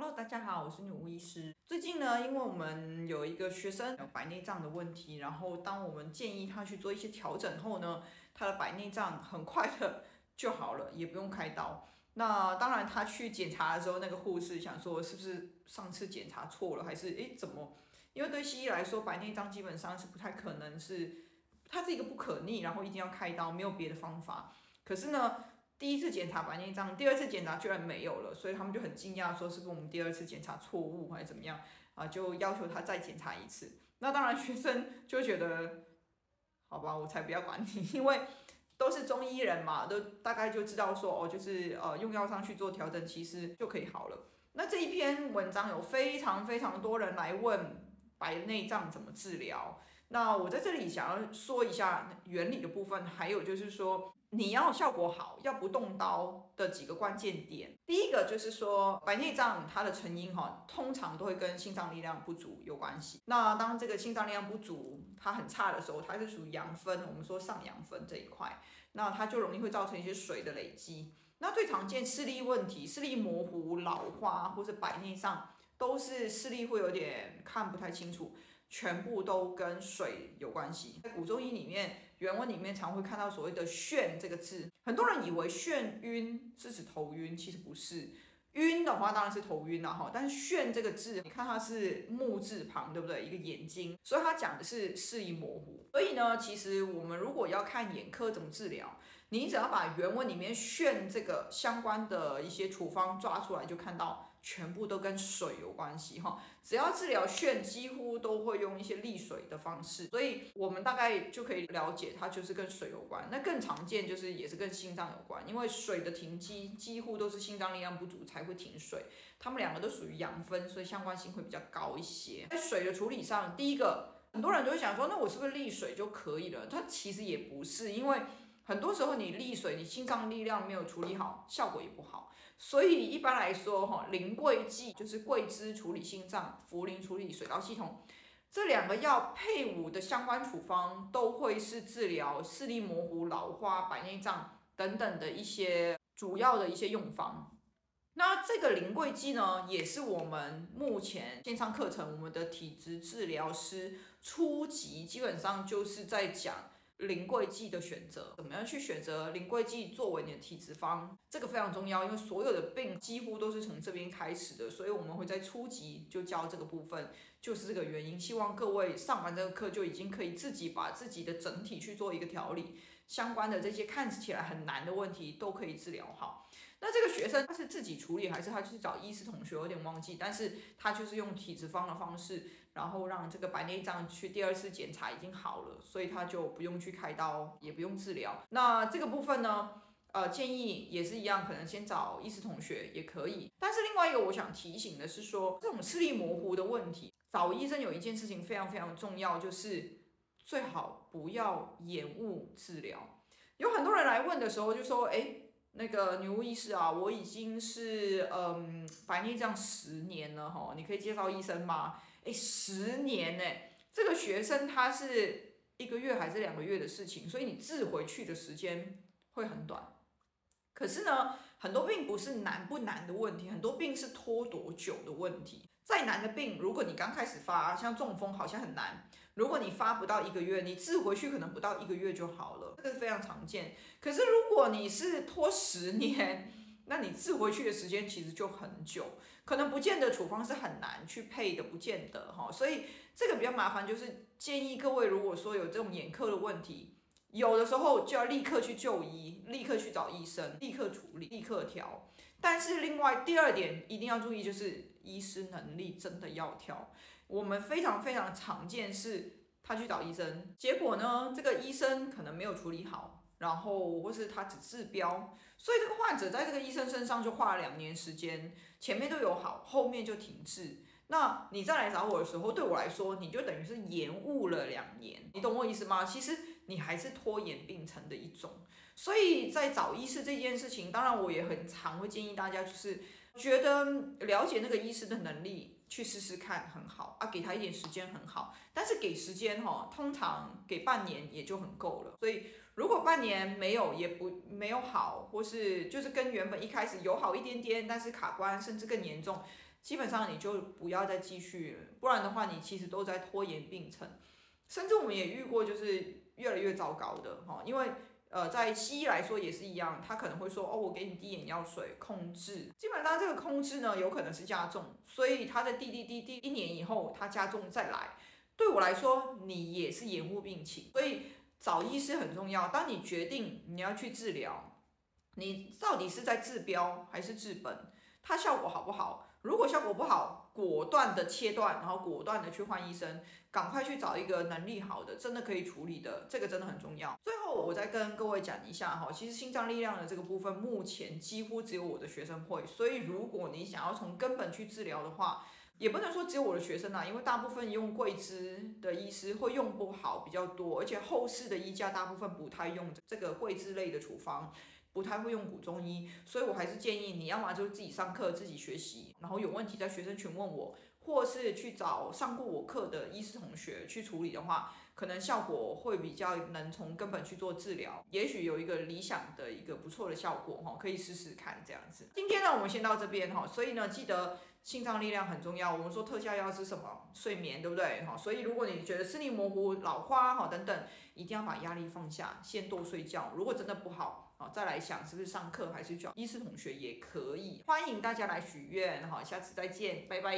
Hello，大家好，我是女巫医师。最近呢，因为我们有一个学生有白内障的问题，然后当我们建议他去做一些调整后呢，他的白内障很快的就好了，也不用开刀。那当然，他去检查的时候，那个护士想说是不是上次检查错了，还是诶怎么？因为对西医来说，白内障基本上是不太可能是，它是一个不可逆，然后一定要开刀，没有别的方法。可是呢，第一次检查白内障，第二次检查居然没有了，所以他们就很惊讶，说是不是我们第二次检查错误还是怎么样啊？就要求他再检查一次。那当然学生就觉得，好吧，我才不要管你，因为都是中医人嘛，都大概就知道说哦，就是呃用药上去做调整，其实就可以好了。那这一篇文章有非常非常多人来问白内障怎么治疗，那我在这里想要说一下原理的部分，还有就是说。你要效果好，要不动刀的几个关键点。第一个就是说，白内障它的成因哈，通常都会跟心脏力量不足有关系。那当这个心脏力量不足，它很差的时候，它是属于阳分，我们说上阳分这一块，那它就容易会造成一些水的累积。那最常见视力问题，视力模糊、老花或是白内障，都是视力会有点看不太清楚。全部都跟水有关系。在古中医里面，原文里面常会看到所谓的“眩”这个字，很多人以为眩晕是指头晕，其实不是。晕的话当然是头晕了哈，但是眩这个字，你看它是木字旁，对不对？一个眼睛，所以它讲的是视力模糊。所以呢，其实我们如果要看眼科怎么治疗，你只要把原文里面“眩”这个相关的一些处方抓出来，就看到。全部都跟水有关系哈，只要治疗眩，几乎都会用一些利水的方式，所以我们大概就可以了解它就是跟水有关。那更常见就是也是跟心脏有关，因为水的停机几乎都是心脏力量不足才会停水，它们两个都属于阳分，所以相关性会比较高一些。在水的处理上，第一个很多人都会想说，那我是不是利水就可以了？它其实也不是，因为。很多时候你利水，你心脏力量没有处理好，效果也不好。所以一般来说，哈，苓桂剂就是桂枝处理心脏，茯苓处理水道系统，这两个药配伍的相关处方，都会是治疗视力模糊、老花、白内障等等的一些主要的一些用方。那这个苓桂剂呢，也是我们目前线上课程，我们的体质治疗师初级基本上就是在讲。临桂剂的选择，怎么样去选择临桂剂作为你的体质方？这个非常重要，因为所有的病几乎都是从这边开始的，所以我们会在初级就教这个部分，就是这个原因。希望各位上完这个课就已经可以自己把自己的整体去做一个调理，相关的这些看起来很难的问题都可以治疗好。那这个学生他是自己处理还是他去找医师同学？有点忘记，但是他就是用体质方的方式，然后让这个白内障去第二次检查已经好了，所以他就不用去开刀，也不用治疗。那这个部分呢，呃，建议也是一样，可能先找医师同学也可以。但是另外一个我想提醒的是说，这种视力模糊的问题，找医生有一件事情非常非常重要，就是最好不要延误治疗。有很多人来问的时候就说，哎。那个女巫医师啊，我已经是嗯白内障十年了哈，你可以介绍医生吗？诶，十年呢，这个学生他是一个月还是两个月的事情，所以你治回去的时间会很短。可是呢，很多病不是难不难的问题，很多病是拖多久的问题。再难的病，如果你刚开始发，像中风好像很难。如果你发不到一个月，你治回去可能不到一个月就好了，这个是非常常见。可是如果你是拖十年，那你治回去的时间其实就很久，可能不见得处方是很难去配的，不见得哈。所以这个比较麻烦，就是建议各位，如果说有这种眼科的问题。有的时候就要立刻去就医，立刻去找医生，立刻处理，立刻调。但是另外第二点一定要注意，就是医师能力真的要调。我们非常非常常见是，他去找医生，结果呢，这个医生可能没有处理好，然后或是他只治标，所以这个患者在这个医生身上就花了两年时间，前面都有好，后面就停滞。那你再来找我的时候，对我来说，你就等于是延误了两年，你懂我意思吗？其实你还是拖延病程的一种。所以在找医师这件事情，当然我也很常会建议大家，就是觉得了解那个医师的能力，去试试看很好啊，给他一点时间很好。但是给时间哈，通常给半年也就很够了。所以如果半年没有也不没有好，或是就是跟原本一开始有好一点点，但是卡关甚至更严重。基本上你就不要再继续，不然的话你其实都在拖延病程，甚至我们也遇过就是越来越糟糕的哈，因为。呃，在西医来说也是一样，他可能会说，哦，我给你滴眼药水控制，基本上这个控制呢，有可能是加重，所以他在滴滴滴滴一年以后，他加重再来，对我来说，你也是延误病情，所以找医师很重要。当你决定你要去治疗，你到底是在治标还是治本，它效果好不好？如果效果不好，果断的切断，然后果断的去换医生，赶快去找一个能力好的，真的可以处理的，这个真的很重要。最后我再跟各位讲一下哈，其实心脏力量的这个部分，目前几乎只有我的学生会，所以如果你想要从根本去治疗的话，也不能说只有我的学生呐，因为大部分用桂枝的医师会用不好比较多，而且后世的医家大部分不太用这个桂枝类的处方。不太会用古中医，所以我还是建议你要么就自己上课自己学习，然后有问题在学生群问我，或是去找上过我课的医师同学去处理的话，可能效果会比较能从根本去做治疗，也许有一个理想的一个不错的效果哈，可以试试看这样子。今天呢，我们先到这边哈，所以呢，记得心脏力量很重要。我们说特效药是什么？睡眠，对不对？哈，所以如果你觉得视力模糊、老花哈等等，一定要把压力放下，先多睡觉。如果真的不好。好，再来想是不是上课还是找医师同学也可以，欢迎大家来许愿，哈，下次再见，拜拜。